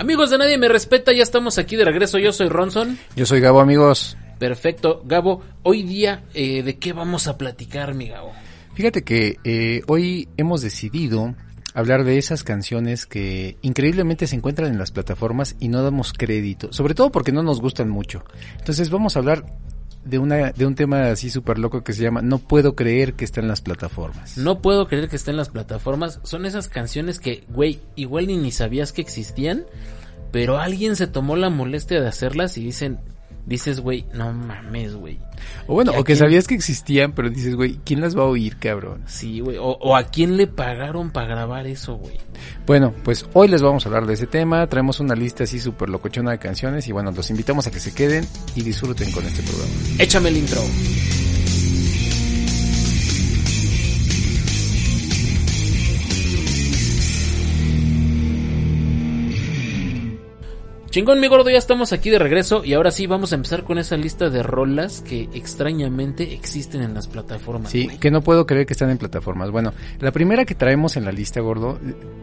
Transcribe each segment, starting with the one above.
Amigos de Nadie Me Respeta, ya estamos aquí de regreso. Yo soy Ronson. Yo soy Gabo, amigos. Perfecto. Gabo, hoy día, eh, ¿de qué vamos a platicar, mi Gabo? Fíjate que eh, hoy hemos decidido hablar de esas canciones que increíblemente se encuentran en las plataformas y no damos crédito, sobre todo porque no nos gustan mucho. Entonces vamos a hablar de una de un tema así súper loco que se llama No puedo creer que está en las plataformas. No puedo creer que está en las plataformas. Son esas canciones que, güey, igual ni, ni sabías que existían, pero alguien se tomó la molestia de hacerlas y dicen, dices, güey, no mames, güey. O bueno, ¿Y a o que quién? sabías que existían, pero dices, güey, ¿quién las va a oír, cabrón? Sí, güey. O, o a quién le pagaron para grabar eso, güey. Bueno, pues hoy les vamos a hablar de ese tema. Traemos una lista así súper locochona de canciones y bueno, los invitamos a que se queden y disfruten con este programa. Échame el intro. Chingón, mi gordo, ya estamos aquí de regreso y ahora sí vamos a empezar con esa lista de rolas que extrañamente existen en las plataformas. Sí, que no puedo creer que están en plataformas. Bueno, la primera que traemos en la lista, gordo,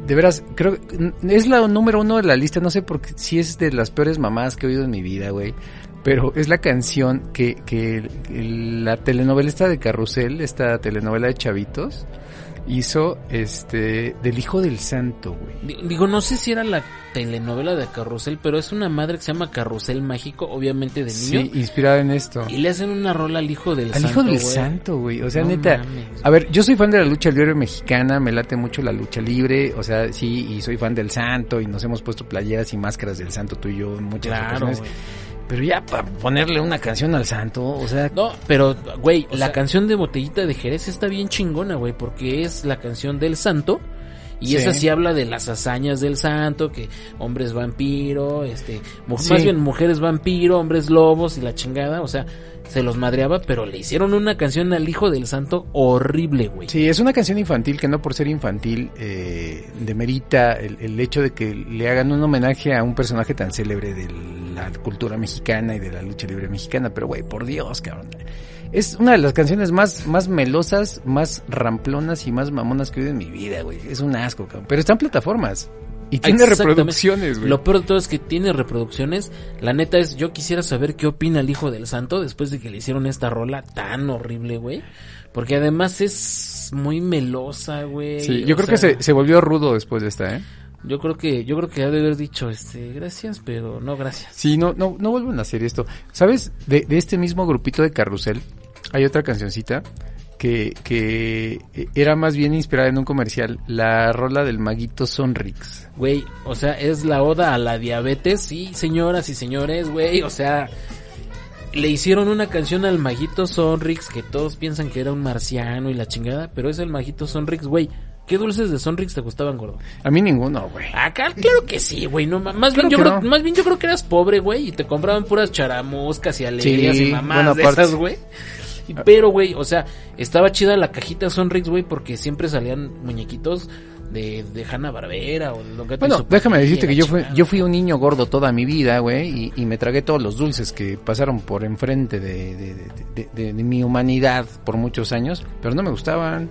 de veras, creo que es la número uno de la lista. No sé por qué, si es de las peores mamás que he oído en mi vida, güey. Pero es la canción que, que la telenovela esta de Carrusel, esta telenovela de Chavitos, hizo este del Hijo del Santo, güey. Di- Digo, no sé si era la telenovela de Carrusel, pero es una madre que se llama Carrusel Mágico, obviamente de niño. Sí, inspirada en esto. Y le hacen una rola al hijo del Al santo. hijo del güey. santo, güey. O sea, No neta. mames. A ver, yo soy fan de la lucha libre mexicana, me late mucho la lucha libre. O sea, sí, y soy fan del santo. Y nos hemos puesto playeras y máscaras del santo tú y yo en muchas Claro, ocasiones. güey. Pero ya para ponerle una canción al santo, o sea. No, pero, güey, la sea- canción de Botellita de Jerez está bien chingona, güey, porque es la canción del santo. Y Sí. esa sí habla de las hazañas del santo, que hombres vampiro, este, Sí. más bien mujeres vampiro, hombres lobos y la chingada, o sea, se los madreaba, pero le hicieron una canción al hijo del santo horrible, güey. Sí, es una canción infantil que no por ser infantil eh, demerita el, el hecho de que le hagan un homenaje a un personaje tan célebre de la cultura mexicana y de la lucha libre mexicana. Pero, güey, por Dios, cabrón. Es una de las canciones más, más melosas, más ramplonas y más mamonas que he oído en mi vida, güey. Es un asco, cabrón. Pero está en plataformas. Y tiene reproducciones, güey. Lo peor de todo es que tiene reproducciones. La neta es, yo quisiera saber qué opina el hijo del santo después de que le hicieron esta rola tan horrible, güey. Porque además es muy melosa, güey. Sí, o yo creo sea, que se, se volvió rudo después de esta, ¿eh? Yo creo que, yo creo que ha de haber dicho, este, gracias, pero no gracias. Sí, no, no, no vuelven a hacer esto. ¿Sabes? De, de este mismo grupito de Carrusel, hay otra cancioncita que, que era más bien inspirada en un comercial, la rola del maguito Sonrix. Güey, o sea, es la oda a la diabetes, sí, señoras y señores, güey, o sea, le hicieron una canción al Maguito Sonrix que todos piensan que era un marciano y la chingada, pero es el Maguito Sonrix, güey. ¿Qué dulces de Sonrix te gustaban, gordo? A mí ninguno, güey. Acá, claro que sí, güey, no, más bien yo creo, no. más bien yo creo que eras pobre, güey, y te compraban puras charamuscas y alegrías Sí, y mamás de esas, güey. Pero, güey, o sea, estaba chida la cajita Sonrix, güey, porque siempre salían muñequitos de, de Hanna Barbera o de Don Gato y Bueno, déjame decirte que yo fui, yo fui un niño gordo toda mi vida, güey, y, y me tragué todos los dulces que pasaron por enfrente de, de, de- de- de- de mi humanidad por muchos años, pero no me gustaban.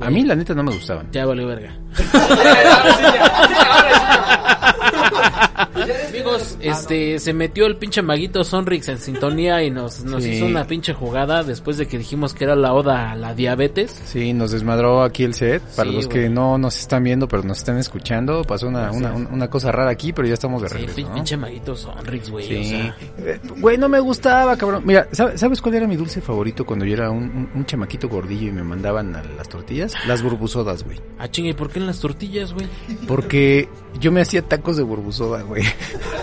A mí, la neta, no me gustaban. Ya valió verga. Amigos, este, se metió el pinche maguito Sonrix en sintonía y nos, nos Sí. hizo una pinche jugada después de que dijimos que era la oda a la diabetes. Sí, nos desmadró aquí el set. Para Sí, los que no nos están viendo, pero nos están escuchando, pasó una, una, una cosa rara aquí, pero ya estamos de Sí, regreso. ¿no? pinche maguito Sonrix, güey. Sí. O sea, Eh, Güey, no me gustaba, cabrón. Mira, ¿sabe- ¿sabes cuál era mi dulce favorito cuando yo era un, un- un chamaquito gordillo y me mandaban a las tortillas? Las burbusodas, güey. ah, chinga, ¿y por qué en las tortillas, güey? Porque yo me hacía tacos de burbusoda, güey.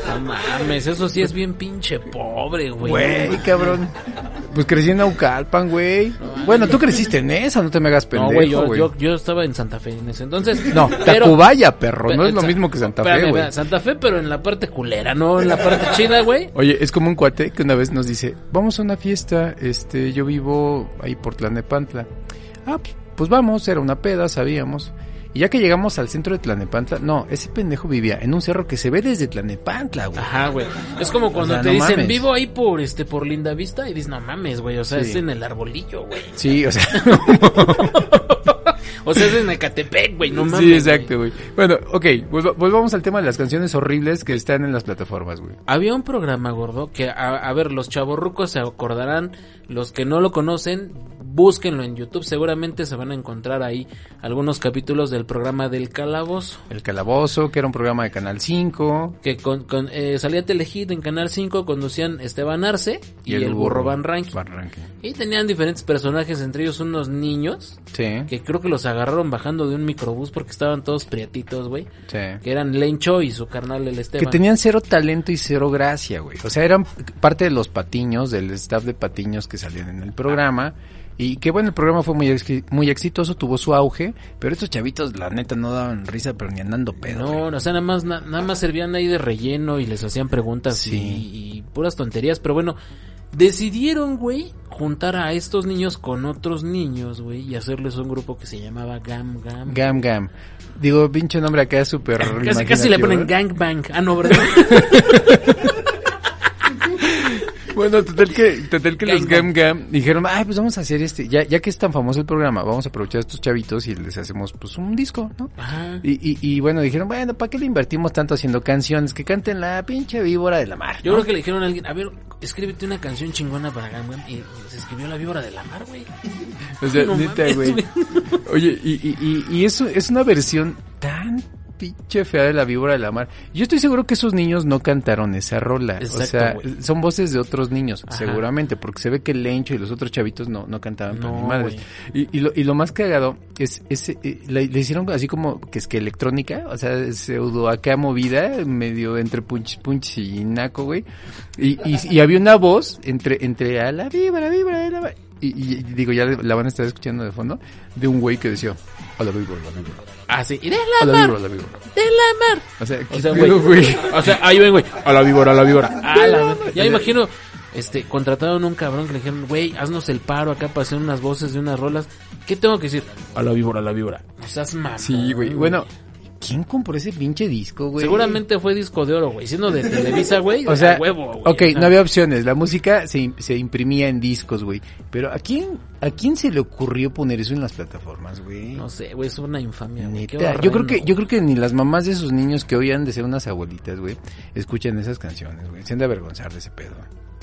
No mames, eso sí es bien pinche pobre, güey. Güey, cabrón. Pues crecí en Naucalpan, güey. Bueno, tú creciste en esa, no te me hagas No, pendejo, güey, yo, güey. yo, yo estaba en Santa Fe en ese entonces. No, pero- Tacubaya, perro. No es lo mismo que Santa Fe, güey. Santa Fe, pero en la parte culera, no en la parte chida, güey. Oye, es como un cuate que una vez nos dice, vamos a una fiesta, este, yo vivo ahí por Tlanepantla. Ah, pues vamos, era una peda, sabíamos. Y ya que llegamos al centro de Tlanepantla, no, ese pendejo vivía en un cerro que se ve desde Tlanepantla, güey. Ajá, güey. Es como cuando sea, te no dicen mames. vivo ahí por este por Linda Vista y dices, "No mames, güey, o sea, Sí. es en el arbolillo, güey." Sí, o sea, O sea, es en Ecatepec, güey, no mames. Sí, exacto, güey. Bueno, ok, volv- volvamos al tema de las canciones horribles que están en las plataformas, güey. Había un programa gordo que, a, a ver, los chavorrucos se acordarán, los que no lo conocen, búsquenlo en YouTube, seguramente se van a encontrar ahí algunos capítulos del programa del calabozo. El Calabozo, que era un programa de Canal 5. Que con, con, eh, salía Telehit en Canal 5, conducían Esteban Arce y, el, burro Van Ranking. Van Ranking. Y tenían diferentes personajes, entre ellos unos niños, Sí, que creo que los agarraron bajando de un microbús porque estaban todos prietitos, güey. sí. Que eran Lencho y su carnal el Que Esteban. tenían cero talento y cero gracia, güey. O sea, eran parte de los patiños, del staff de patiños que salían en el programa. Y que bueno, el programa fue muy, exi- muy exitoso, tuvo su auge. Pero estos chavitos, la neta, no daban risa, pero ni andando pedo. No, güey. o sea, nada más, na- nada más servían ahí de relleno y les hacían preguntas Sí. y, y puras tonterías, pero bueno, decidieron, güey, juntar a estos niños con otros niños, güey, y hacerles un grupo que se llamaba Gam Gam. Gam Gam. Digo, pinche nombre acá es súper casi, casi le ponen ¿no? Gang Bang. Ah, no, ¿verdad? Bueno, total que, total que los Gam Gam dijeron, ay, pues vamos a hacer este, ya, ya que es tan famoso el programa, vamos a aprovechar a estos chavitos y les hacemos pues un disco, ¿no? Ajá. Y, y, y bueno, dijeron, bueno, ¿para qué le invertimos tanto haciendo canciones? Que canten la pinche víbora de la mar. Yo creo que le dijeron a alguien, a ver, escríbete una canción chingona para Gam Gam. Y se escribió La Víbora de la Mar, güey. O sea, No neta, güey. Oye, y, y, y, y eso es una versión tan pinche fea de la víbora de la mar. Yo estoy seguro que esos niños no cantaron esa rola. o sea, son voces de otros niños, Ajá. seguramente, porque se ve que Lencho y los otros chavitos no, no cantaban No, ni madres. Y, y, lo, y lo más cagado es, es eh, le, le hicieron así como que es que electrónica, o sea, pseudo acá movida, medio entre punch punch y naco, güey. Y, y, y había una voz entre, entre a la víbora, víbora de la mar. Y, digo, ya la van a estar escuchando de fondo, de un güey que decía, a la víbora, a la víbora. Ah, sí. Y de A la mar, víbora, a la víbora. de la mar. O sea, O ¿qué sea, güey. O sea, ahí ven, güey. A la víbora, a la víbora. A la... Ya me imagino, este, contrataron un cabrón que le dijeron, güey, haznos el paro acá para hacer unas voces de unas rolas. ¿Qué tengo que decir? A la víbora, a la víbora. O seas mamón, Sí, güey. Bueno, ¿quién compró ese pinche disco, güey? Seguramente fue disco de oro, güey. Siendo de Televisa, güey. O sea, huevo, güey. ok, no había opciones. La música se, se imprimía en discos, güey. Pero ¿a quién, ¿a quién se le ocurrió poner eso en las plataformas, güey? No sé, güey, es una infamia, güey. Neta, yo creo que yo creo que ni las mamás de esos niños que hoy han de ser unas abuelitas, güey, escuchan esas canciones, güey. Se han de avergonzar de ese pedo.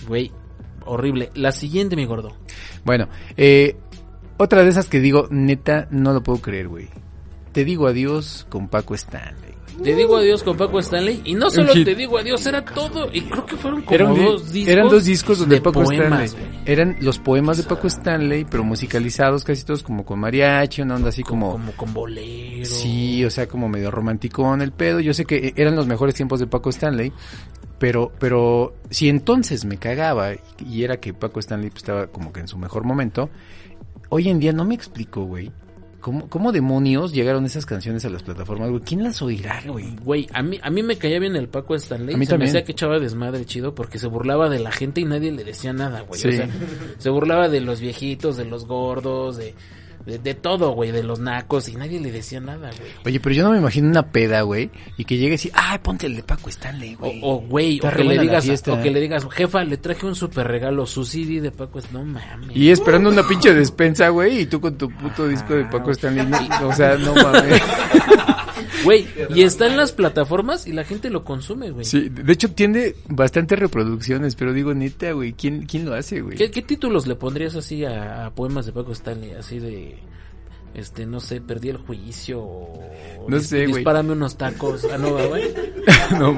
Güey, horrible. La siguiente, mi gordo. Bueno, eh, otra de esas que digo, neta, no lo puedo creer, güey. Te digo adiós con Paco Stanley. Te digo adiós con Paco Stanley. Y no solo te digo adiós, era todo. Y creo que fueron como Eran, dos discos. eran dos discos donde de Paco poemas, Stanley. Eran los poemas de Paco Stanley, pero musicalizados casi todos como con mariachi, una onda así como... Como con bolero. Sí, o sea, como medio romanticón el pedo. Yo sé que eran los mejores tiempos de Paco Stanley, pero, pero si entonces me cagaba y era que Paco Stanley pues, estaba como que en su mejor momento, hoy en día no me explico, güey. ¿Cómo, ¿Cómo demonios llegaron esas canciones a las plataformas, güey? ¿Quién las oirá, güey? Güey, a mí, a mí me caía bien el Paco Stanley. A mí se me también. hacía que echaba desmadre chido porque se burlaba de la gente y nadie le decía nada, güey. O sea, se burlaba de los viejitos, de los gordos, de, de, de todo, güey, de los nacos y nadie le decía nada, güey. Oye, pero yo no me imagino una peda, güey, y que llegue así, ay, ponte el de Paco Stanley, güey. o, güey, o que le digas, fiesta. o que le digas, jefa, le traje un super regalo, su CD de Paco Stanley. No mames. Y esperando una pinche despensa, güey, y tú con tu puto disco de Paco Stanley. no, o sea, no mames. Güey, y está en las plataformas y la gente lo consume, güey. Sí, de hecho tiene bastantes reproducciones, pero digo, neta, güey, ¿quién, quién lo hace, güey? ¿Qué, qué títulos le pondrías así a, a poemas de Paco Stanley? Así de, este, no sé, perdí el juicio o... No dis- sé, güey. Dispárame unos tacos. Ah, no, güey. no,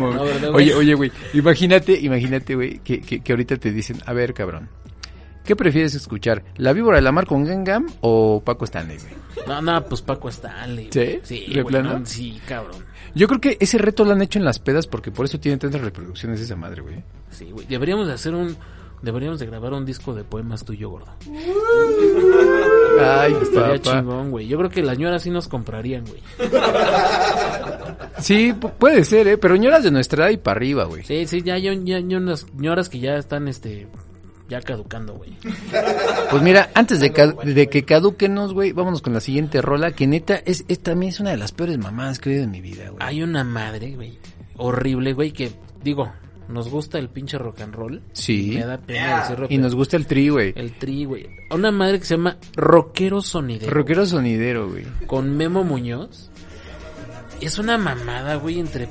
oye, oye, güey, imagínate, imagínate, güey, que, que, que ahorita te dicen, a ver, cabrón, ¿qué prefieres escuchar? ¿La víbora de la mar con Gangam o Paco Stanley, güey? No, no, pues Paco Stanley. ¿Sí? Sí, ¿De güey, plano? no, sí, cabrón. Yo creo que ese reto lo han hecho en las pedas porque por eso tienen tantas reproducciones esa madre, güey. Sí, güey. Deberíamos de hacer un... Deberíamos de grabar un disco de poemas tuyo, gordo. Ay, Estaría papá. chingón, güey. Yo creo que las ñoras sí nos comprarían, güey. Sí, pu- puede ser, ¿eh? Pero ñoras de nuestra edad y para arriba, güey. Sí, sí, ya hay ñoras que ya están, este... Ya caducando, güey. Pues mira, antes de, ca- de que caduquenos, güey, vámonos con la siguiente rola, que neta es, es también es una de las peores mamadas que he oído en mi vida, güey. Hay una madre, güey. Horrible, güey, que digo, nos gusta el pinche rock and roll. Sí. Me da pena decirlo. Y nos gusta el tri, güey. El tri, güey. Una madre que se llama Rockero Sonidero. Rockero sonidero, güey. Con Memo Muñoz. Es una mamada, güey, entre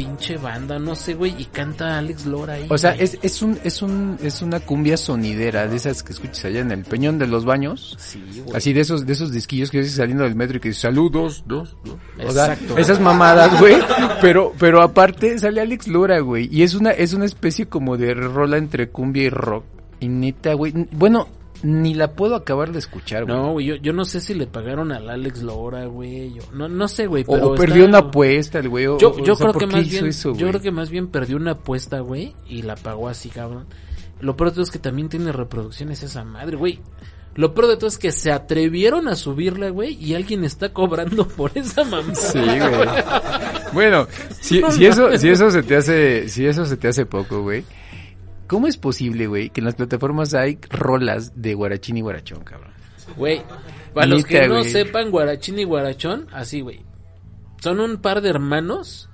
pinche banda, no sé, güey, y canta Alex Lora ahí. O sea, es, es un, es un, es una cumbia sonidera de esas que escuchas allá en el peñón de los baños. Sí, güey. Así de esos, de esos disquillos que dices saliendo del metro y que dices, saludos, dos, dos. O sea, Exacto. esas mamadas, güey. Pero, pero aparte sale Alex Lora, güey. Y es una, es una especie como de rola entre cumbia y rock. Y neta, güey. Bueno, ni la puedo acabar de escuchar, güey. No, güey, yo, yo no sé si le pagaron al Alex Lora, güey. yo- No, no sé, güey, o, pero o perdió una apuesta el güey. o- Yo, o yo sea, creo ¿por que más bien, eso, yo creo que más bien perdió una apuesta, güey, y la pagó así, cabrón. Lo peor de todo es que también tiene reproducciones esa madre, güey. Lo peor de todo es que se atrevieron a subirla, güey, y alguien está cobrando por esa mamá. Sí, güey. Bueno, si, si eso, si eso se te hace, si eso se te hace poco, güey. ¿Cómo es posible, güey, que en las plataformas hay rolas de guarachín y guarachón, cabrón? Güey, para los que no sepan, Guarachín y Guarachón, así, güey. Son un par de hermanos.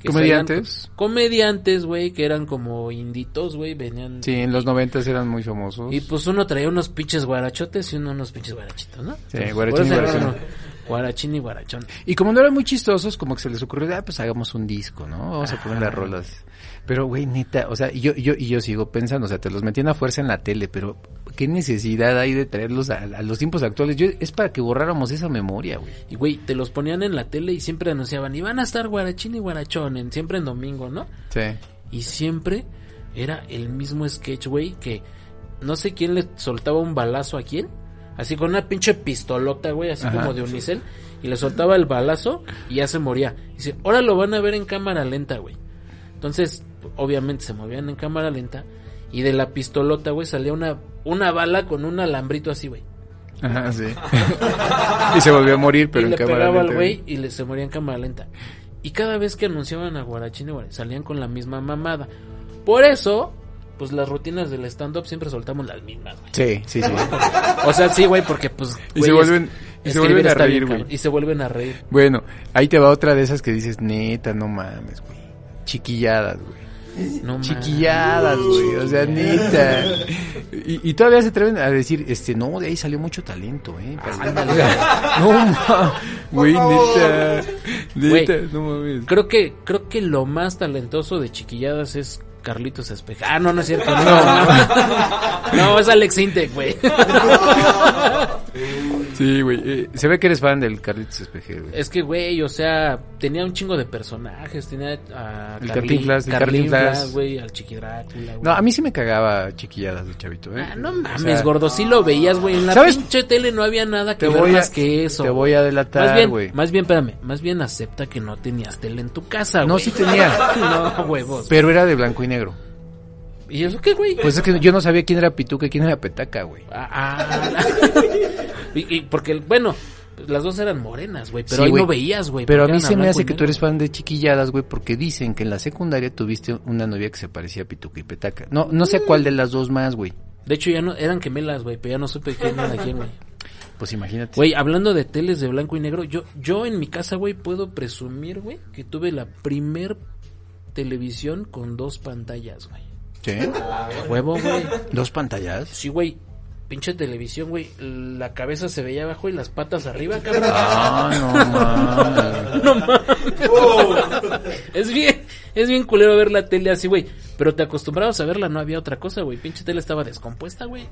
que ¿Comediantes? comediantes, güey, que eran como inditos, güey, venían. Sí, en los noventas eran muy famosos. Y pues uno traía unos pinches guarachotes y uno unos pinches guarachitos, ¿no? Sí, Entonces, guarachín y guarachón. Guarachín y guarachón. Y como no eran muy chistosos, como que se les ocurrió, ah, pues hagamos un disco, ¿no? Vamos a poner las rolas. Pero, güey, neta, o sea, y yo, y yo, y yo sigo pensando, o sea, te los metían a fuerza en la tele, pero ¿qué necesidad hay de traerlos a, a los tiempos actuales? Yo, es para que borráramos esa memoria, güey. Y güey, te los ponían en la tele y siempre anunciaban, y van a estar guarachín y guarachón, en, siempre en domingo, ¿no? Sí. Y siempre era el mismo sketch, güey, que no sé quién le soltaba un balazo a quién. Así con una pinche pistolota, güey, así Ajá. como de unicel. Y le soltaba el balazo y ya se moría. Y dice, ahora lo van a ver en cámara lenta, güey. Entonces, obviamente se movían en cámara lenta. Y de la pistolota, güey, salía una, una bala con un alambrito así, güey. Ajá, sí. y se volvió a morir, pero y en le cámara pegaba al lenta, güey y le, se moría en cámara lenta. Y cada vez que anunciaban a Guarachín y Guarachín, salían con la misma mamada. Por eso, pues las rutinas del stand-up siempre soltamos las mismas, güey. Sí, sí, sí. O sea, sí, güey, porque pues... Y se vuelven- y se vuelven a reír, güey. Y se vuelven a reír. Bueno, ahí te va otra de esas que dices, neta, no mames, güey. Chiquilladas, güey. No mames. Chiquilladas, güey. O sea, neta. Y, y todavía se atreven a decir, este, no, de ahí salió mucho talento, eh. Ándale. no mames. Güey, neta. Neta, no mames. Creo que, creo que lo más talentoso de Chiquilladas es Carlitos Espeja. Ah, no, no es cierto. No, no, es Alex Intec, güey. Sí, güey. eh, se ve que eres fan del Carlitos Espeje, güey. Es que, güey, o sea, tenía un chingo de personajes. Tenía a El Carlinflas, Cantinflas. güey, al Chiqui Drácula, güey. No, a mí sí me cagaba chiquilladas de chavito, eh. Ah, no O mames, sea, gordo, sí lo veías, güey. En la ¿Sabes? pinche tele no había nada que ver a- más que eso. te voy a delatar, Más güey. más bien, espérame, más bien acepta que no tenías tele en tu casa, güey. No, sí tenía. no, huevos. Pero era de blanco y negro. ¿Y eso qué, güey? Pues es que yo no sabía quién era Pituca y quién era Petaca, güey. Ah, ah. y, y porque, bueno, las dos eran morenas, güey, pero Sí, ahí no veías, güey. Pero a mí se me hace que tú eres fan de chiquilladas, güey, porque dicen que en la secundaria tuviste una novia que se parecía a Pituca y Petaca. No, no sé cuál de las dos más, güey. De hecho, ya no, eran gemelas, güey, pero ya no supe quién era quién, güey. Pues imagínate. Güey, hablando de teles de blanco y negro, yo, yo en mi casa, güey, puedo presumir, güey, que tuve la primer televisión con dos pantallas, güey. ¿Sí? Huevo, güey. ¿Dos pantallas? Sí, güey. Pinche televisión, güey. La cabeza se veía abajo y las patas arriba, cabrón. Ah, no mames. No mames. Es bien, es bien culero ver la tele así, güey. Pero te acostumbrabas a verla, no había otra cosa, güey. Pinche tele estaba descompuesta, güey.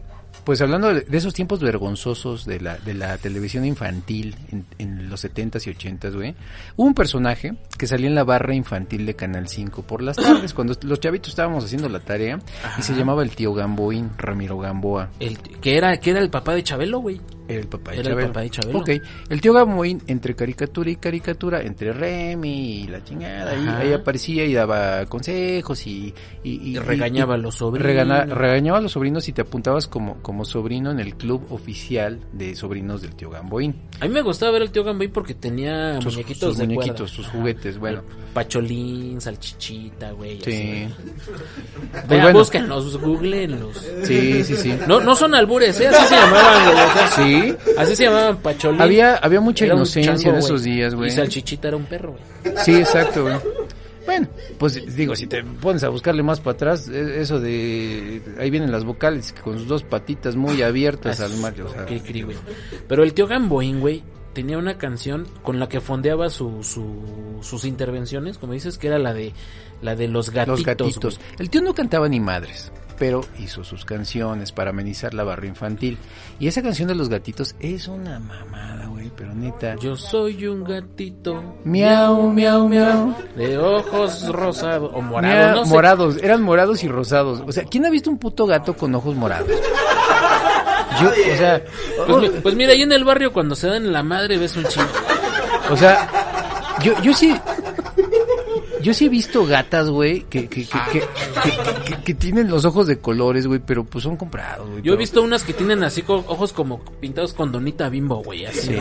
Pues hablando de, de esos tiempos vergonzosos de la, de la televisión infantil en, en los 70s y 80s, güey, hubo un personaje que salía en la barra infantil de Canal 5 por las tardes, cuando los chavitos estábamos haciendo la tarea, y se llamaba el tío Gamboín, Ramiro Gamboa. El, que era, que era el papá de Chabelo, güey. Era el papá de Era el Chabelo. papá de Chabelo. Ok, el tío Gamboín, entre caricatura y caricatura, entre Remy y la chingada, ahí, ahí aparecía y daba consejos y... Y, Y regañaba a los sobrinos. regana- regañaba a los sobrinos y te apuntabas como, como sobrino en el club oficial de sobrinos del tío Gamboín. A mí me gustaba ver el tío Gamboín porque tenía Sus, muñequitos sus de muñequitos, cuerda. sus juguetes, bueno. Pacholín, salchichita, güey. Sí. así. Pues Vean, bueno. búsquenlos, googleenlos. Sí, sí, sí. No, no son albures, ¿eh? Así se llamaban, güey. sea, Sí. Así se llamaban Pacholín. Había, había mucha Era inocencia chango, en esos días, güey. Y salchichita era un perro, güey. Sí, exacto, güey. Bueno, pues digo, si te pones a buscarle más para atrás, e- eso de... Ahí vienen las vocales con sus dos patitas muy abiertas al mar. O sea, Qué. Pero el tío Gamboín, güey, tenía una canción con la que fondeaba su, su- sus intervenciones, como dices, que era la de la de los gatitos. los gatitos. El tío no cantaba ni madres, pero hizo sus canciones para amenizar la barra infantil. Y esa canción de los gatitos es una mamada, güey, pero neta. Yo soy un gatito. Miau, miau, miau. De ojos rosados o morados, no sé. morados, eran morados y rosados. O sea, ¿quién ha visto un puto gato con ojos morados? Yo, o sea, Pues, pues mira, ahí en el barrio cuando se dan la madre ves un chingo. o sea, yo, yo sí, yo sí he visto gatas, güey, que, que, que, que, que- que- que tienen los ojos de colores, güey, pero pues son comprados, güey. Yo he visto unas que tienen así ojos como pintados con donita bimbo, güey, así. Sí.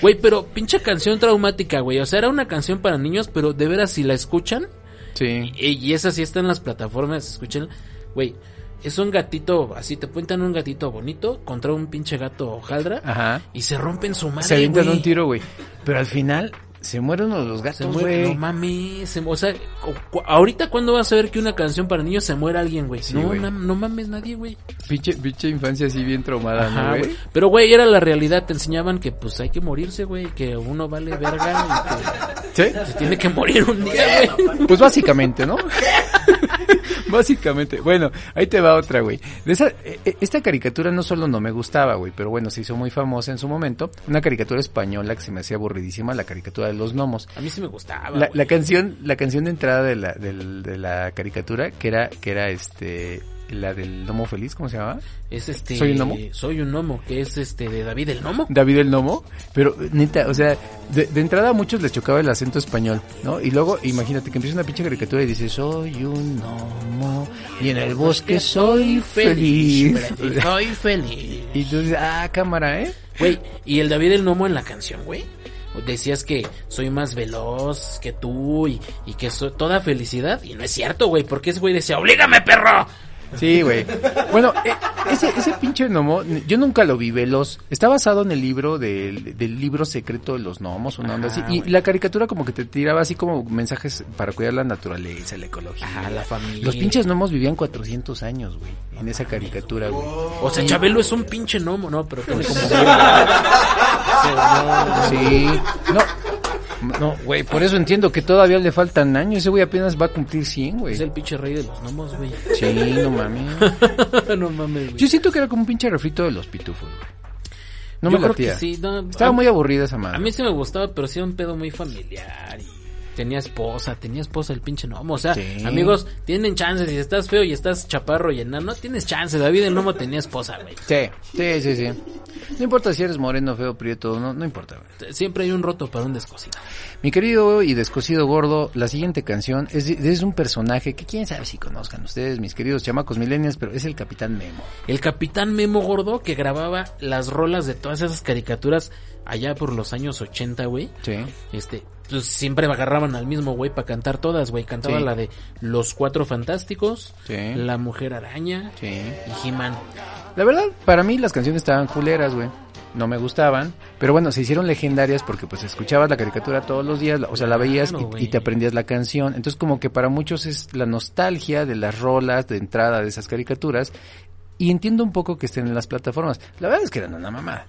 Güey, pero pinche canción traumática, güey. O sea, era una canción para niños, pero de veras si la escuchan, Sí. y, y esa sí está en las plataformas, escuchen, güey. Es un gatito, así te cuentan un gatito bonito contra un pinche gato hojaldra Ajá. y se rompen su madre. Se avientan un tiro, güey. Pero al final se mueren los Se gatos, muere, güey. no mames, se- o sea, ahorita cuándo vas a ver que una canción para niños se muera alguien, güey. Sí, no, güey. na- no mames nadie, güey. Pinche, pinche infancia así bien traumada, ¿no, Ajá, güey? güey. Pero, güey, era la realidad. Te enseñaban que, pues, hay que morirse, güey. Que uno vale verga y ¿Sí? que se tiene que morir un día, güey. Pues básicamente, ¿no? básicamente. Bueno, ahí te va otra, güey. De esa, eh, eh, esta caricatura no solo no me gustaba, güey, pero bueno, se hizo muy famosa en su momento. Una caricatura española que se me hacía aburridísima, la caricatura de los gnomos. A mí sí me gustaba, La, la canción, la canción de entrada de la, del- de la caricatura, que era, que era este, la del gnomo feliz, ¿cómo se llamaba? Es este... ¿Soy un gnomo? Soy un gnomo, que es este de David el Gnomo. David el Nomo, pero neta, o sea, de, de entrada a muchos les chocaba el acento español, ¿no? Y luego, imagínate que empieza una pinche caricatura y dice, soy un gnomo y en el bosque soy feliz. Soy feliz. Y dices, ah, cámara, ¿eh? Güey, y el David el Gnomo en la canción, güey. Decías que soy más veloz que tú y, y que soy toda felicidad. Y no es cierto, güey, porque ese güey decía, ¡Oblígame, perro! Sí, güey. Bueno, eh, ese, ese pinche gnomo, yo nunca lo vi veloz. Está basado en el libro del, del libro secreto de los gnomos, una onda así. Y güey. la caricatura como que te tiraba así como mensajes para cuidar la naturaleza, la ecología. Ajá, la familia. Los pinches gnomos vivían 400 años, güey, en esa caricatura, güey. O sea, Chabelo es un pinche gnomo, ¿no? Pero como... Sí, no, no, güey, por eso entiendo que todavía le faltan años. Ese güey apenas va a cumplir 100, güey. Es el pinche rey de los gnomos, güey. Sí, no mames. no mames, güey. Yo siento que era como un pinche refrito de los pitufos, güey. No Yo me creo que latía. sí, no, Estaba a- muy aburrida esa madre. A mí sí me gustaba, pero sí era un pedo muy familiar. Y tenía esposa, tenía esposa el pinche gnomo. O sea, Sí. amigos, tienen chances. Si estás feo y estás chaparro y enano, tienes chance. David el gnomo tenía esposa, güey. Sí, sí, sí, sí. No importa si eres moreno, feo, prieto, no, no importa, güey. Siempre hay un roto para un descosido. Mi querido y descosido gordo, la siguiente canción es, es un personaje que quién sabe si conozcan ustedes, mis queridos chamacos millennials, pero es el Capitán Memo. El capitán Memo Gordo que grababa las rolas de todas esas caricaturas allá por los años 80, güey. Sí. Este, pues siempre agarraban al mismo güey para cantar todas, güey. Cantaba Sí. la de Los Cuatro Fantásticos, Sí. La Mujer Araña Sí. y He-Man. La verdad, para mí las canciones estaban culeras, güey. No me gustaban, pero bueno, se hicieron legendarias porque pues escuchabas la caricatura todos los días, o sea, la veías Claro, y- y, te aprendías la canción. Entonces como que para muchos es la nostalgia de las rolas de entrada de esas caricaturas y entiendo un poco que estén en las plataformas. La verdad es que eran una mamada.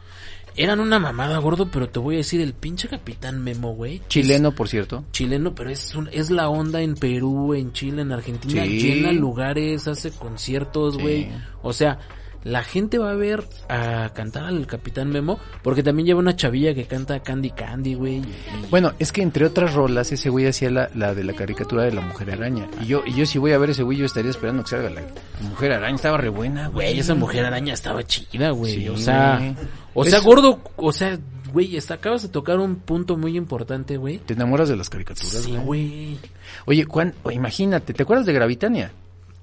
Eran una mamada gordo, pero te voy a decir, el pinche capitán Memo, güey. Chileno, por cierto. chileno, pero es, un- es la onda en Perú, en Chile, en Argentina. Sí. Llena lugares, hace conciertos, Sí. güey. O sea, la gente va a ver a cantar al capitán Memo, porque también lleva una chavilla que canta Candy Candy, güey. y- Bueno, es que entre otras rolas ese güey hacía la, la de la caricatura de la Mujer Araña. Y yo, y yo si voy a ver ese güey yo estaría esperando que salga la Mujer Araña. Estaba re buena, güey. Güey, esa mujer araña estaba chida, güey. Sí, o sea, o sea, Es- gordo, o sea, güey, acabas de tocar un punto muy importante, güey. ¿Te enamoras de las caricaturas, Sí, güey? Oye, Juan, imagínate, ¿te acuerdas de Gravitania?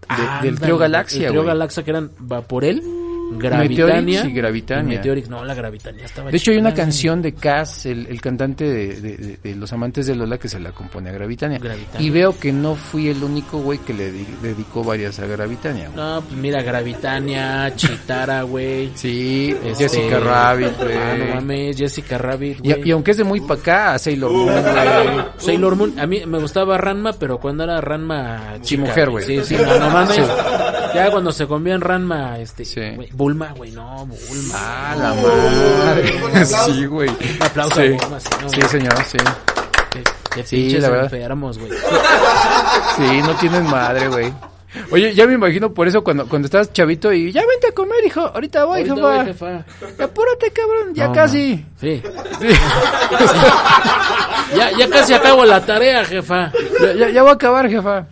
De- del trío Galaxia, El trío. Galaxia que eran Vaporel, Gravitania. Meteorix y Gravitania. Meteorix. No, la Gravitania estaba De hecho, hay una canción de Cass, el, el cantante de, de- de- de Los Amantes de Lola, que se la compone a Gravitania. Gravitania. Y veo que no fui el único güey que le di- dedicó varias a Gravitania. güey. No, pues mira, Gravitania, Chitara, güey. Sí, Este- Jessica Rabbit, güey. Ah, no mames, Jessica Rabbit, y, güey. y aunque es de muy pa' acá, a Sailor Moon, güey. Sailor Moon, a mí me gustaba Ranma, pero cuando era Ranma Sí, chica, mujer, güey. Sí, sí, no, no mames. Ya cuando se convía en Ranma, este, Sí. Bulma, güey, no, Bulma. Ah, la madre. Sí, güey. Un aplauso Sí. a Bulma, sí, no, Sí, señor, sí. Qué, qué Sí, la verdad. enfermos, güey. Sí, no tienen madre, güey. Oye, ya me imagino por eso cuando, cuando estás chavito y ya vente a comer, hijo. Ahorita voy, Ahorita jefa. voy, jefa. Apúrate, cabrón. Ya No, casi. Sí. ya, ya casi acabo la tarea, jefa. Ya, ya, ya voy a acabar, jefa.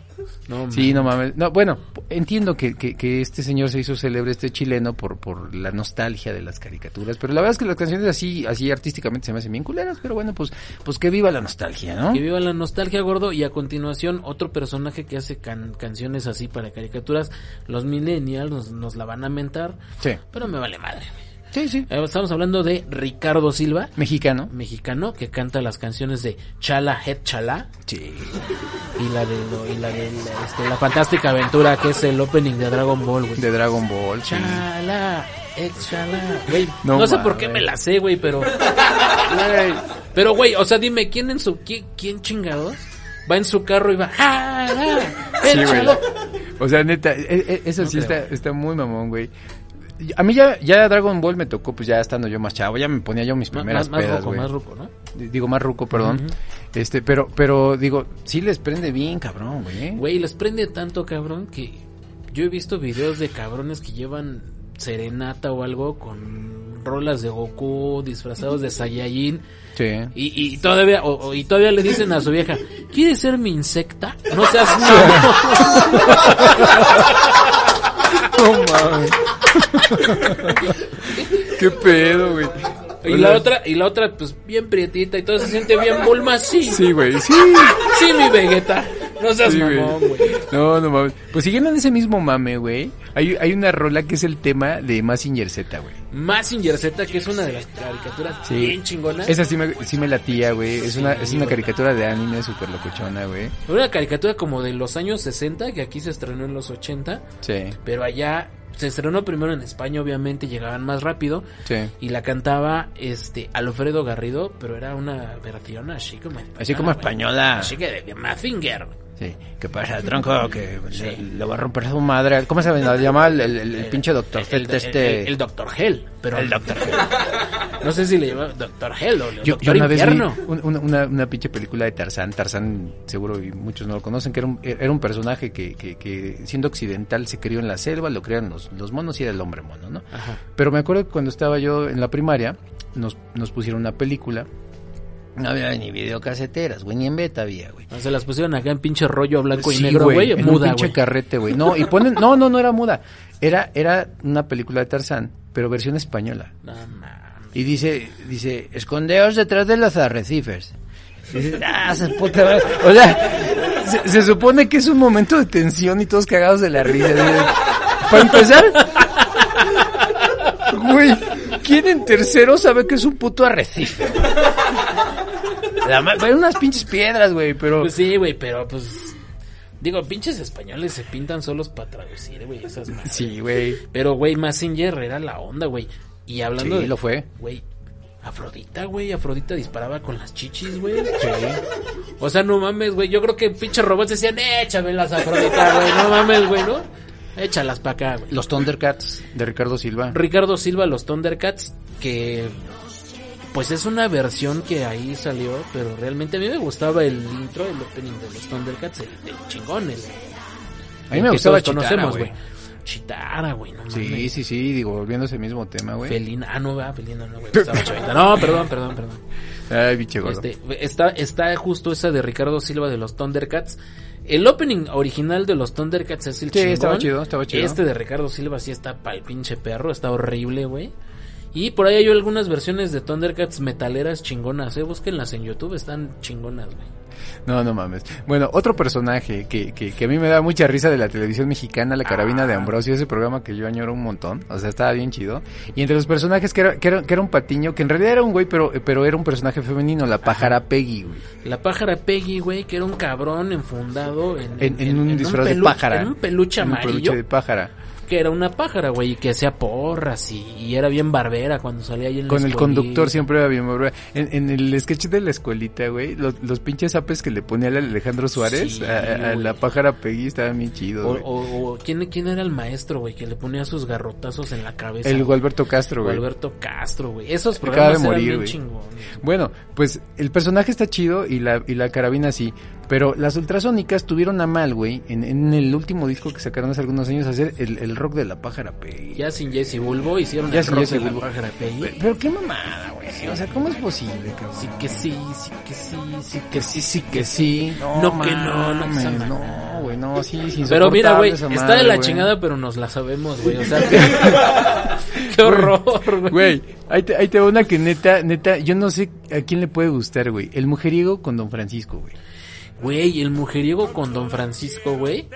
No, Sí, no mames. No, bueno, entiendo que, que, que este señor se hizo célebre, este chileno, por, por la nostalgia de las caricaturas. Pero la verdad es que las canciones así, así artísticamente se me hacen bien culeras. Pero bueno, pues, pues que viva la nostalgia, ¿no? Que viva la nostalgia, gordo. Y a continuación, otro personaje que hace can- canciones así para caricaturas. Los millennials nos, nos la van a mentar. Sí. Pero me vale madre. Sí, sí. Eh, Estamos hablando de Ricardo Silva, Mexicano. mexicano, que canta las canciones de Chala Het Chala. Sí. Y la de, lo- y la, de la, este, la fantástica aventura, que es el opening de Dragon Ball, güey. De Dragon Ball. sí. Chala, Het Chala. Güey, no, No sé por qué me la sé, güey, pero... Pero, güey, o sea, dime, ¿quién en su... ¿Quién, quién chingados? Va en su carro y va... Sí, Het güey. Chala! O sea, neta, e- e- eso No sí creo. está, está muy mamón, güey. A mí ya, ya Dragon Ball me tocó, pues ya estando yo más chavo, ya me ponía yo mis Más, primeras más, más pedas, ruco, güey. más ruco, ¿no? Digo, más ruco, perdón. Este, pero, pero, digo, sí les prende bien, cabrón, güey. ¿eh? Güey, les prende tanto, cabrón, que yo he visto videos de cabrones que llevan serenata o algo con rolas de Goku disfrazados de Saiyajin Sí. y, y todavía o- y todavía le dicen a su vieja, ¿quieres ser mi insecta? No seas No mames. Qué pedo, güey. Y la otra, y la otra, pues bien prietita y todo se siente bien Bulma, sí. Sí, güey, sí. Sí, mi Vegeta. No seas Sí, mamón, güey. No, no mames. Pues siguiendo en ese mismo mame, güey. Hay, hay una rola que es el tema de Massinger Z, güey. Mazinger Z, que es una de las caricaturas Sí. bien chingonas. Esa sí me, sí me latía, güey. Es una, es una caricatura de anime súper locochona, güey. Una caricatura como de los años 60, que aquí se estrenó en los 80. Sí, Pero allá se estrenó primero en España, obviamente llegaban más rápido. sí. Y la cantaba este Alfredo Garrido, pero era una versión así como Así como güey. española. Así que de, de Mazinger. Sí. ¿Qué pasa, tronco? Que le, le va a romper su madre. ¿Cómo se llama el, el, el- el pinche doctor el- este? el- Dr. Hell. Pero El Dr. No sé si le llama Dr. Hell o Yo, yo una vez vi Infierno. un- una, una, una pinche película de Tarzán, Tarzán seguro y muchos no lo conocen, que era un, era un personaje que, que, que siendo occidental se crió en la selva, lo crean los, los monos y era el hombre mono, ¿no? Ajá. Pero me acuerdo que cuando estaba yo en la primaria, nos, nos pusieron una película, no había ni videocaseteras, güey, ni en beta había, güey. Se las pusieron acá en pinche rollo blanco y negro, güey. en un Muda, pinche carrete, güey. No, y ponen, no, no, no era muda. Era, era una película de Tarzán, pero versión española. No mames. Y dice, dice, escondeos detrás de los arrecifes. Y dices, ah, se puta madre". O sea, se, se supone que es un momento de tensión y todos cagados de la risa. Para empezar, güey, ¿quién en tercero sabe que es un puto arrecife? La unas pinches piedras, güey, pero... Pues sí, güey, pero pues. Digo, pinches españoles se pintan solos para traducir, güey, esas madres. Sí, güey. Pero, güey, Massinger era la onda, güey. Y hablando Sí, de. lo fue. Güey, Afrodita, güey. Afrodita disparaba con las chichis, güey. O sea, no mames, güey. Yo creo que pinches robots decían, échame las Afrodita, güey. No mames, güey, ¿no? Échalas para acá, güey. Los Thundercats de Ricardo Silva. Ricardo Silva, los Thundercats, que pues es una versión que ahí salió, pero realmente a mí me gustaba el intro, el opening de los Thundercats, el, el chingón, el, A mí me gustaba Chitara, conocemos, güey. Chitara, güey, no Sí, mames. sí, sí, digo, volviendo a ese mismo tema, güey. Felina, ah, no, va, Felina, no, güey, estaba chavita. No, perdón, perdón, perdón. Ay, biche gordo. Este, está, está justo esa de Ricardo Silva de los Thundercats. El opening original de los Thundercats es el Sí, chingón. estaba chido, estaba chido. Este de Ricardo Silva sí está pa'l pinche perro, está horrible, güey. Y por ahí hay algunas versiones de Thundercats metaleras chingonas, eh. Búsquenlas en YouTube, están chingonas, güey. No, no mames. Bueno, otro personaje que, que, que a mí me da mucha risa de la televisión mexicana, La Carabina de Ah. Ambrosio, ese programa que yo añoro un montón. O sea, estaba bien chido. Y entre los personajes que era, que era, que era un patiño, que en realidad era un güey, pero, pero era un personaje femenino, la pájara Peggy, güey. La pájara Peggy, güey, que era un cabrón enfundado en, En, en un disfraz de pájara. En un peluche En un amarillo. peluche de pájara. Que era una pájara, güey, y que hacía porras y, y era bien barbera cuando salía ahí en la Con el conductor siempre era bien barbero. En, en el sketch de la escuelita, güey, los, los pinches apes que le ponía el Alejandro Suárez Sí, a, la pájara Peggy estaban bien O, chidos, güey. o- o- ¿quién, ¿quién era el maestro, güey, que le ponía sus garrotazos en la cabeza? El? Gualberto Castro, güey. Alberto Castro, güey. Esos Acaba de programas morir, eran bien chingones. Bueno, pues el personaje está chido y la, y la carabina sí. Pero las ultrasónicas tuvieron a mal, güey, en, en el último disco que sacaron hace algunos años, hacer el, el rock de la pájara Peggy. Ya sin Jesse Bulbo hicieron Ya el rock Jesse de la pájara Peggy. Pero, pero qué mamada, güey. O sea, ¿cómo es posible, cabrón? Sí que sí, sí que sí, sí que sí, sí, que sí. No, que no, no, esa no, güey, no, sí, sí. Pero mira, güey, está de la chingada, pero nos la sabemos, güey. O sea, qué horror, güey. Güey, ahí te, ahí te va una que neta, neta, yo no sé a quién le puede gustar, güey. El mujeriego con Don Francisco, güey. Güey, el mujeriego con Don Francisco, güey.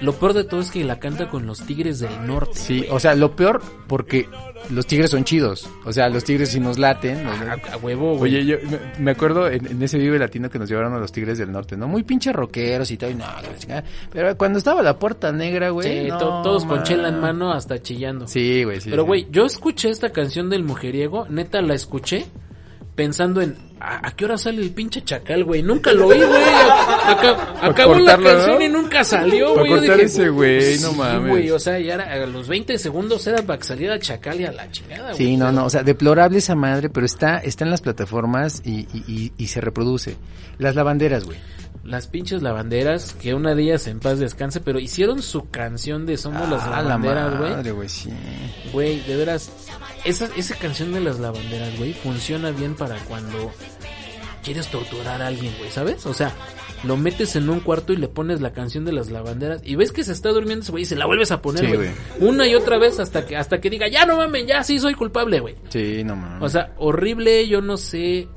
Lo peor de todo es que la canta con los Tigres del Norte. Sí, o sea, lo peor porque los tigres son chidos. O sea, los tigres si nos laten. nos- A, huevo, güey. Oye, yo me, acuerdo en, en ese Vive Latino que nos llevaron a los Tigres del Norte, ¿no? Muy pinche rockeros y todo, y no. Pero cuando estaba la puerta negra, güey. Sí, no, to- todos con chela en mano hasta chillando. Sí, güey, sí. Pero, sí. güey, yo escuché esta canción del mujeriego, neta la escuché pensando en ¿a, a qué hora sale el pinche chacal, güey? Nunca lo oí, güey. Acabó la cortarlo, canción ¿no? y nunca salió, güey. Yo cortar dije, ese güey, no sí, mames. güey, o sea, ya era, a los 20 segundos era para que saliera chacal y a la chingada, güey. Sí, no, no, o sea, deplorable esa madre, pero está, está en las plataformas y, y, y, y se reproduce. Las lavanderas, güey. Las pinches lavanderas, que una de ellas en paz descanse, pero hicieron su canción de Somos las Ah, la lavanderas, güey. madre, güey, sí. Güey, de veras, esa, esa canción de las lavanderas, güey, funciona bien para cuando quieres torturar a alguien, güey, ¿sabes? O sea, lo metes en un cuarto y le pones la canción de las lavanderas y ves que se está durmiendo ese güey y se la vuelves a poner, Sí, güey. Una y otra vez hasta que hasta que diga, ya no mames, ya sí soy culpable, güey. Sí, no mames. O sea, horrible, yo no sé,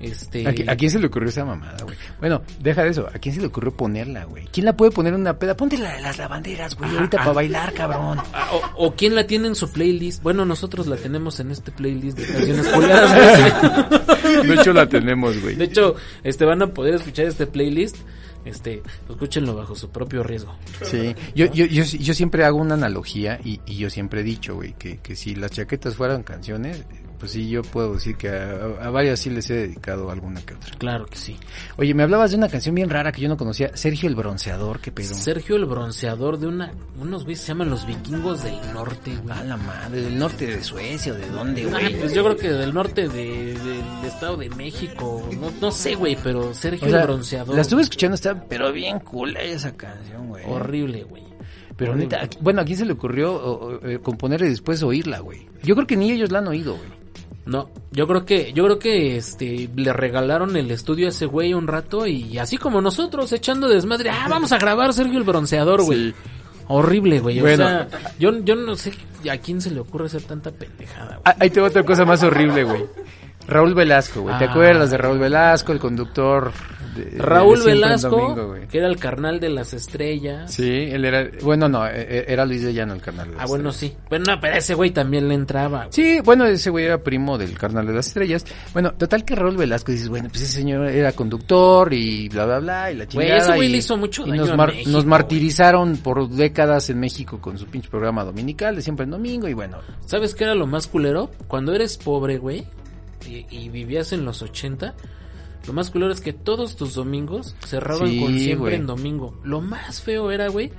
este... ¿A, qui- a quién se le ocurrió esa mamada, güey? Bueno, deja de eso. ¿A quién se le ocurrió ponerla, güey? ¿Quién la puede poner en una peda? Ponte la de las lavanderas, güey. Ahorita ah. para bailar, cabrón. Ah, O, o quién la tiene en su playlist. Bueno, nosotros la tenemos en este playlist de canciones culiadas. De hecho, la tenemos, güey. De hecho, este van a poder escuchar este playlist. Este, escúchenlo bajo su propio riesgo. Sí, yo, yo, yo, yo siempre hago una analogía y, y yo siempre he dicho, güey, que, que si las chaquetas fueran canciones, pues sí, yo puedo decir que a, a varias sí les he dedicado alguna que otra. Claro que sí. Oye, me hablabas de una canción bien rara que yo no conocía, Sergio el Bronceador, qué pedo. Sergio el bronceador de una unos güeyes se llaman los vikingos del norte, güey. A la madre, del norte de Suecia de dónde, Ah, güey. pues yo creo que del norte de, del estado de México, no, no sé, güey, pero Sergio O sea, el bronceador. la estuve escuchando, está pero bien cool esa canción, güey. horrible, güey. Pero neta, bueno, ¿a quién se le ocurrió o- o, eh, componer y después oírla, güey? Yo creo que ni ellos la han oído, güey. No, yo creo que, yo creo que este le regalaron el estudio a ese güey un rato y así como nosotros echando desmadre, ah, vamos a grabar Sergio el bronceador, güey. Sí. Horrible, güey. Bueno. O sea, yo, yo no sé a quién se le ocurre hacer tanta pendejada, güey. Ah, Ahí te va otra cosa más horrible, güey. Raúl Velasco, güey. ¿Te Ah. acuerdas de Raúl Velasco, el conductor? De- Raúl Velasco, Domingo, güey? que era el carnal de las estrellas. Sí, él era... Bueno, no, eh, eh, era Luis de Llano el carnal de las Ah, bueno, estrellas. sí. Bueno, no, pero ese güey también le entraba. güey. Sí, bueno, ese güey era primo del carnal de las estrellas. Bueno, total que Raúl Velasco dices, bueno, pues ese señor era conductor y bla, bla, bla, y la Güey, chingada. ese güey y- le hizo mucho y nos, a mar- México, nos güey. martirizaron por décadas en México con su pinche programa dominical de siempre en domingo y bueno. ¿Sabes qué era lo más culero? Cuando eres pobre, güey, y, y vivías en los 80, lo más culero es que todos tus domingos cerraban Sí, con siempre en domingo. Lo más feo era, güey,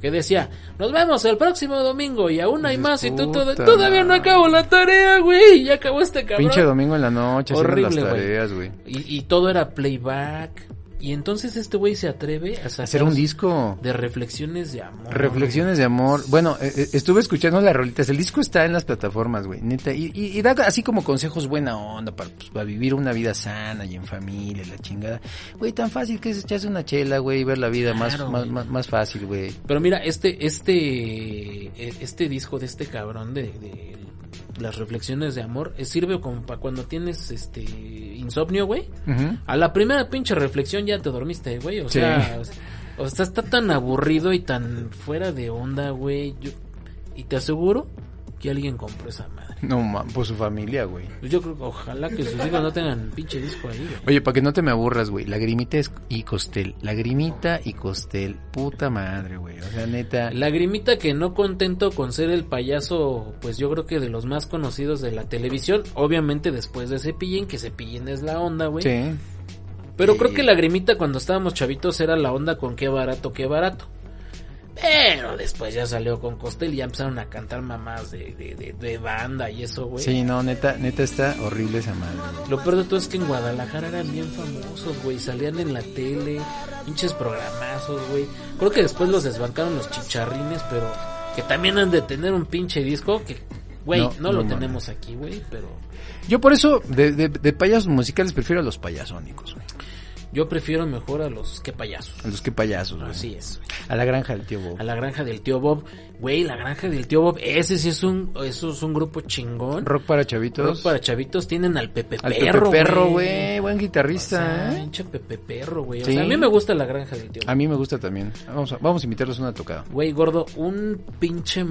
que decía, nos vemos el próximo domingo y aún hay más y tú todo- todavía no acabo la tarea, güey, ya acabó este cabrón. Pinche domingo en la noche Horrible, las tareas, güey. Y, y todo era playback. Y entonces este güey se atreve a sacar Hacer un disco. de reflexiones de amor. Reflexiones de amor. Bueno, eh, eh, estuve escuchando las rolitas. El disco está en las plataformas, güey. Neta. Y, y- y da así como consejos buena onda para, pues, para vivir una vida sana y en familia, la chingada. Güey, tan fácil que es echarse una chela, güey, y ver la vida más, Claro, más, más, más fácil, güey. Pero mira, este, este, eh, este disco de este cabrón de, de las reflexiones de amor, eh, sirve como para cuando tienes este insomnio, güey. A la primera pinche reflexión ya te dormiste, güey. O Sí. sea, o sea, está tan aburrido y tan fuera de onda, güey. Yo- y te aseguro que alguien compró esa madre. No, man, por su familia, güey. Pues Yo creo que ojalá que sus hijos no tengan pinche disco ahí, güey. Oye, para que no te me aburras, güey. Lagrimita y Costel. Lagrimita y Costel. Puta madre, güey. O sea, neta. Lagrimita que no contento con ser el payaso, pues yo creo que de los más conocidos de la televisión, obviamente después de Cepillín, que Cepillín es la onda, güey. Sí. Pero Sí. creo que Lagrimita cuando estábamos chavitos era la onda con qué barato, qué barato. Pero después ya salió con Costel y ya empezaron a cantar mamás de, de, de, de banda y eso, güey. Sí, no, neta, neta está horrible esa madre. Lo peor de todo es que en Guadalajara eran bien famosos, güey. Salían en la tele, pinches programazos, güey. Creo que después los desbancaron los chicharrines, pero que también han de tener un pinche disco que, güey, No, no, no lo tenemos aquí, güey, pero Yo por eso, de, de, de payasos musicales, prefiero a los payasónicos, güey. Yo prefiero mejor a los que payasos. A los que payasos, güey. Así es. A la granja del tío Bob. A la granja del tío Bob. Güey, la granja del tío Bob, ese sí es un, eso es un grupo chingón. Rock para chavitos. Rock para chavitos tienen al Pepe Al Perro, Pepe Perro, güey. Buen guitarrista, Ah, ¿eh? pinche Pepe Perro, güey. O Sí. sea, a mí me gusta la granja del tío Bob. A mí me gusta también. Vamos a, vamos a invitarlos a una tocada. Güey, gordo, un pinche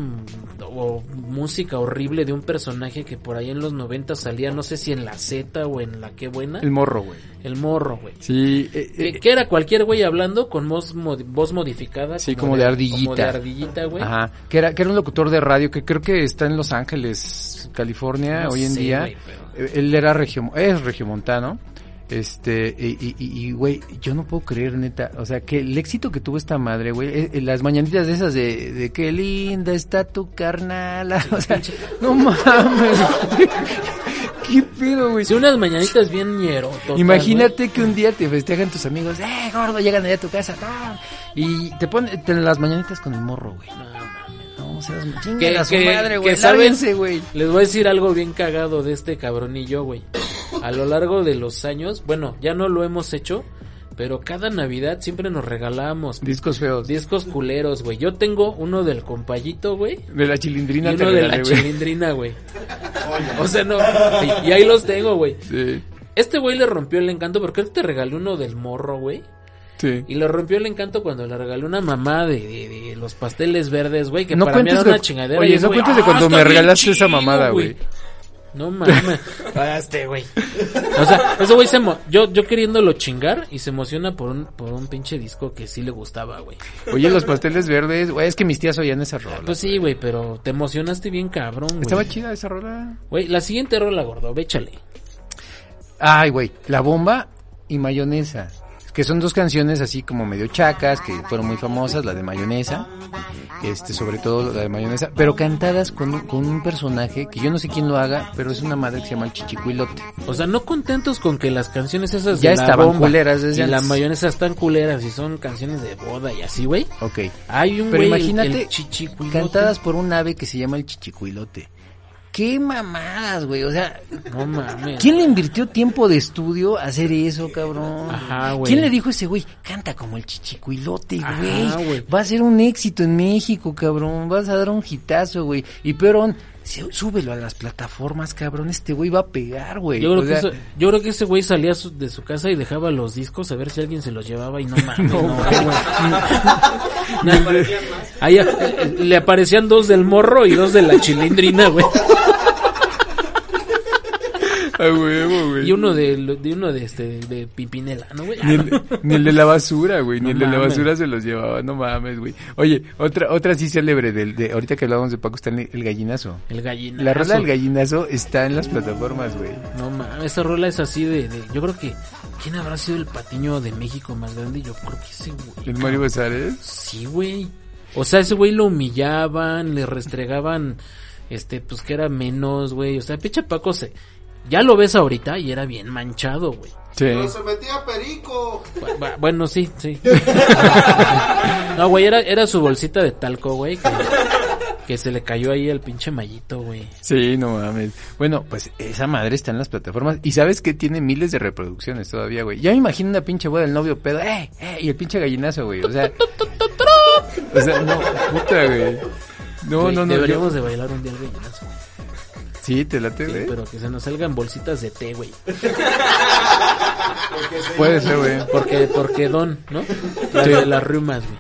o música horrible de un personaje que por ahí en los 90 salía, no sé si en la Z o en la qué buena, El morro, güey. el morro, güey. Sí, eh, Que, eh, que era cualquier güey hablando con voz, mod- voz modificada. Sí, como de ardillita. Como de ardillita, güey. Ajá, que era, que era un locutor de radio que creo que está en Los Ángeles, California, No hoy en día. güey, pero- Eh, Él era regio, es regiomontano. Este, y, y, y, y, güey, yo no puedo creer, neta, o sea, que el éxito que tuvo esta madre, güey, las mañanitas de esas de, de qué linda está tu carnala, o sea, no mames, pedo, güey. Sí, unas mañanitas bien ñerototas, Imagínate que un día te festejan tus amigos, eh, gordo, llegan allá a tu casa, y te ponen te- las mañanitas con el morro, güey. No, mames. No, seas chinga Que- a su que- madre, güey. güey. Les voy a decir algo bien cagado de este cabronillo, güey. A lo largo de los años, bueno, ya no lo hemos hecho, pero cada Navidad siempre nos regalábamos Discos feos. discos culeros, güey. Yo tengo uno del compayito, güey. De la chilindrina Y uno de la chilindrina, güey. O sea, no. Y, y ahí los tengo, güey. Sí, Este güey le rompió el encanto porque él te regaló uno del morro, güey. sí. Y le rompió el encanto cuando le regaló una mamá de, de- de los pasteles verdes, güey. Que No para mí era cuentes una de- chingadera. oye, no cuentes de "Ah, cuando me regalaste esa mamada, güey". No mames. Este güey. O sea, ese güey se emo- yo, yo queriéndolo chingar y se emociona por un, por un pinche disco que sí le gustaba, güey. Oye, los pasteles verdes, güey, es que mis tías oían esa rola. Pues sí, güey, pero te emocionaste bien cabrón, güey. Estaba chida esa rola. Güey, la siguiente rola, gordo, véchale. Ay, güey, La Bomba y Mayonesa. Que son dos canciones así como medio chacas, que fueron muy famosas, la de Mayonesa, este, sobre todo la de Mayonesa, pero cantadas con, un- con un personaje que yo no sé quién lo haga, pero es una madre que se llama el Chichicuilote. O sea, no contentos con que las canciones esas Ya de la estaban bomba culeras desde y la antes. mayonesa están culeras y son canciones de boda y así, güey. Ok. Hay un Pero el- imagínate, el cantadas por un ave que se llama el Chichicuilote. ¡Qué mamadas, güey! O sea, No mames. ¿quién le invirtió tiempo de estudio a hacer eso, cabrón? Ajá, güey. ¿Quién le dijo a ese güey? Canta como el chichicuilote, Ajá, güey. güey. Va a ser un éxito en México, cabrón. Vas a dar un hitazo, güey. Y peor, súbelo a las plataformas, cabrón. Este güey va a pegar, güey. Yo creo, O que eso- yo creo que ese güey salía su- de su casa y dejaba los discos a ver si alguien se los llevaba y no mames, no, eh, le aparecían dos del morro y dos de la chilindrina, güey. A huevo, güey. Y uno de, de uno de este de, Pimpinela, ¿no, güey? Ni el, ni el de la basura, güey, ni el de la basura se los llevaba, no mames, güey. Oye, otra otra sí célebre del de ahorita que hablábamos de Paco Stanley, el gallinazo. El gallinazo. La rola del gallinazo está en las plataformas, güey. No mames, esa rola es así de, de- Yo creo que. ¿Quién habrá sido el patiño de México más grande? Yo creo que ese güey. El Mario Besares. Sí, güey. O sea, ese güey lo humillaban, le restregaban, este, pues que era menos, güey. O sea, pinche Paco se... Ya lo ves ahorita y era bien manchado, güey. Sí. Pero se metía perico. Bu- bu- Bueno, sí, sí. No, güey, era, era su bolsita de talco, güey, que, que se le cayó ahí el pinche mallito, güey. Sí, no mames. Bueno, pues esa madre está en las plataformas. Y sabes que tiene miles de reproducciones todavía, güey. Ya me imagino una pinche boda del novio pedo, eh, eh, y el pinche gallinazo, güey. O sea, o sea, no, puta, güey. No, Güey, no, no. Deberíamos yo- de bailar un día el gallinazo. Sí, te late, Sí, güey. pero que se nos salgan bolsitas de té, güey. Puede ser, güey. Porque, porque don, ¿no? Las Sí. de las riumas, güey.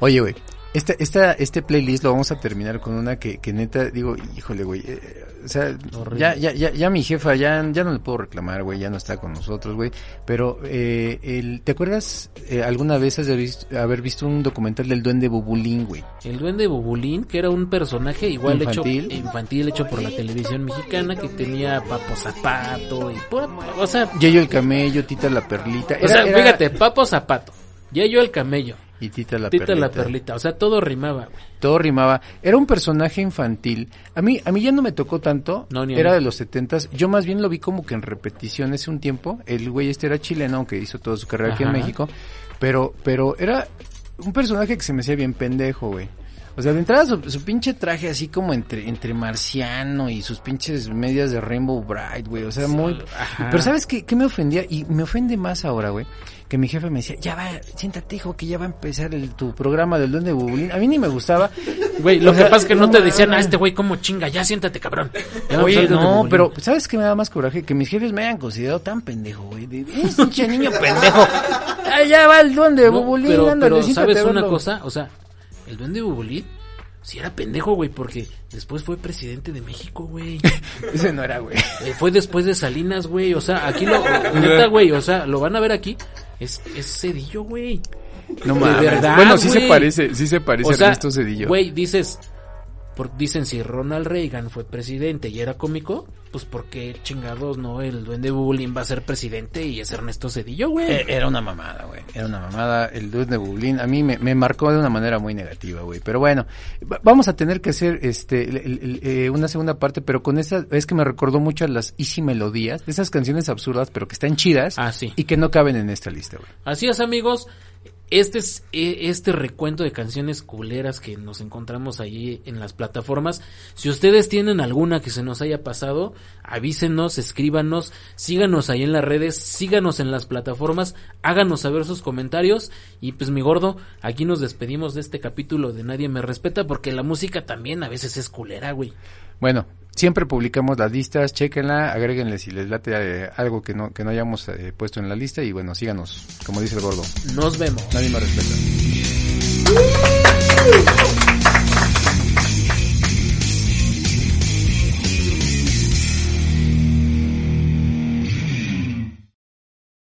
Oye, güey, esta, esta, este playlist lo vamos a terminar con una que, que neta, digo, híjole, güey, eh, o sea, Horrible. ya, ya, ya, ya mi jefa, ya, ya no le puedo reclamar, güey, ya no está con nosotros, güey, pero, eh, el, ¿te acuerdas eh, alguna vez has de visto- haber visto un documental del duende Bubulín, güey? El duende Bubulín, que era un personaje igual Infantil. hecho infantil hecho por la televisión mexicana, que tenía Papo Zapato y o sea, Yayo el camello, Tita la perlita. o sea, era- fíjate, Papo Zapato, Yayo el camello, Y Tita la Tita perlita. la perlita, o sea, todo rimaba, güey. Todo rimaba. Era un personaje infantil. A mí, a mí ya no me tocó tanto. No, ni a era de los setentas. Yo más bien lo vi como que en repetición hace un tiempo. El güey este era chileno, aunque hizo toda su carrera aquí en. México. Pero, pero era un personaje que se me hacía bien pendejo, güey. O sea, de entrada su, su pinche traje así como entre, entre marciano y sus pinches medias de Rainbow Bright, güey. O sea, muy... Ajá. Pero ¿sabes qué, qué me ofendía? Y me ofende más ahora, güey. Que mi jefe me decía, ya va, siéntate, hijo, que ya va a empezar el, tu programa del Duende Bubulín. A mí ni me gustaba. Güey, lo O que pasa es que no, te decían, ah, mames. este güey como chinga, ya siéntate, cabrón. Ya a Oye, no, pero ¿sabes qué me da más coraje? Que mis jefes me hayan considerado tan pendejo, güey. "Es pinche niño pendejo. Ah, ya va el Duende Bubulín, pero, ándale, pero ¿sabes a una verlo". cosa? O sea, el duende Bubulín sí era pendejo, güey, porque después fue presidente de México, güey. Ese no era, güey. Eh, fue después de Salinas, güey. O sea, aquí lo. Neta, güey. O sea, lo van a ver aquí. Es, es Cedillo, güey. No De mames. verdad, bueno, sí se parece, sí se parece O a sea, Ernesto Cedillo. güey, dices. Por, dicen si Ronald Reagan fue presidente y era cómico, pues porque chingados no el duende Bubulín va a ser presidente y es Ernesto Cedillo, güey. Eh, Era una mamada, güey. Era una mamada. El Duende Bubulín a mí me, me marcó de una manera muy negativa, güey. Pero bueno, va- vamos a tener que hacer este el- el- el, eh, una segunda parte, pero con esa es que me recordó mucho a las Easy Melodías, de esas canciones absurdas, pero que están chidas Ah, sí. y que no caben en esta lista, güey. Así es, amigos. Este es eh, este recuento de canciones culeras que nos encontramos ahí en las plataformas. Si ustedes tienen alguna que se nos haya pasado, avísenos, escríbanos, síganos ahí en las redes, síganos en las plataformas, háganos saber sus comentarios y pues mi gordo, aquí nos despedimos de este capítulo de Nadie me respeta porque la música también a veces es culera, güey. Bueno, siempre publicamos las listas, chéquenla, agréguenle si les late eh, algo que no, que no hayamos eh, puesto en la lista y bueno, síganos, como dice el gordo. Nos vemos. Nadie me respeta.